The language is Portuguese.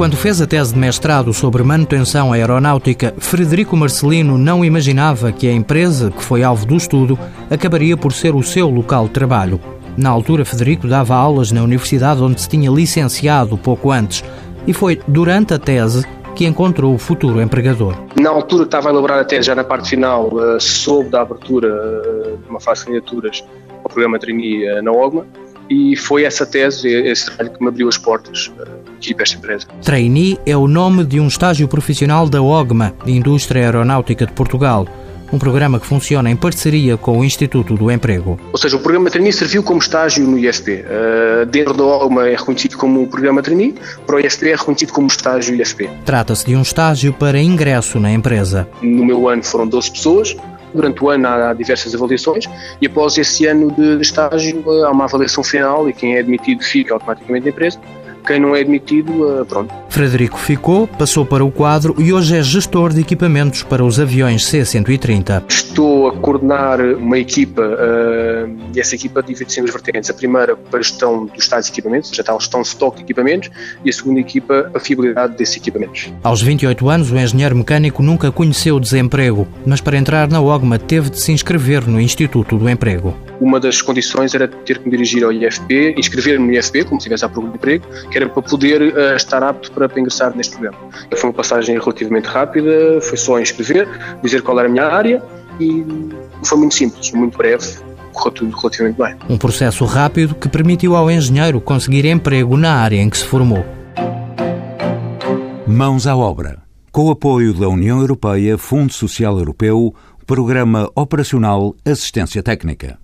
Quando fez a tese de mestrado sobre manutenção aeronáutica, Frederico Marcelino não imaginava que a empresa que foi alvo do estudo acabaria por ser o seu local de trabalho. Na altura, Federico dava aulas na universidade onde se tinha licenciado pouco antes e foi durante a tese que encontrou o futuro empregador. Na altura estava a elaborar a tese, já na parte final, eh, soube da abertura eh, de uma fase de candidaturas ao programa Trainee na OGMA e foi essa tese, esse trabalho que me abriu as portas aqui para esta empresa. Trainee é o nome de um estágio profissional da OGMA, Indústria Aeronáutica de Portugal um programa que funciona em parceria com o Instituto do Emprego. Ou seja, o programa Trainee serviu como estágio no IFP. Uh, dentro da OGMA é reconhecido como o programa Trainee, para o IFP é reconhecido como estágio IFP. Trata-se de um estágio para ingresso na empresa. No meu ano foram 12 pessoas, Durante o ano há diversas avaliações e após esse ano de estágio há uma avaliação final e quem é admitido fica automaticamente na empresa quem não é admitido, eh, pronto. Frederico ficou, passou para o quadro e hoje é gestor de equipamentos para os aviões C-130. Estou a coordenar uma equipa uh, e essa equipa divide-se em duas vertentes. A primeira para a gestão dos tais equipamentos, já está a gestão de estoque de equipamentos, e a segunda equipa, a fiabilidade desses equipamentos. Aos 28 anos, o engenheiro mecânico nunca conheceu desemprego, mas para entrar na OGMA teve de se inscrever no Instituto do Emprego. Uma das condições era ter que me dirigir ao IFP, inscrever-me no IFP, como se estivesse à procura de emprego, que era para poder uh, estar apto para, para, ingressar neste programa. Foi uma passagem relativamente rápida, foi só inscrever, dizer qual era a minha área e foi muito simples, muito breve, correu tudo relativamente bem. Um processo rápido que permitiu ao engenheiro conseguir emprego na área em que se formou. Mãos à obra. Com o apoio da União Europeia, Fundo Social Europeu, Programa Operacional Assistência Técnica.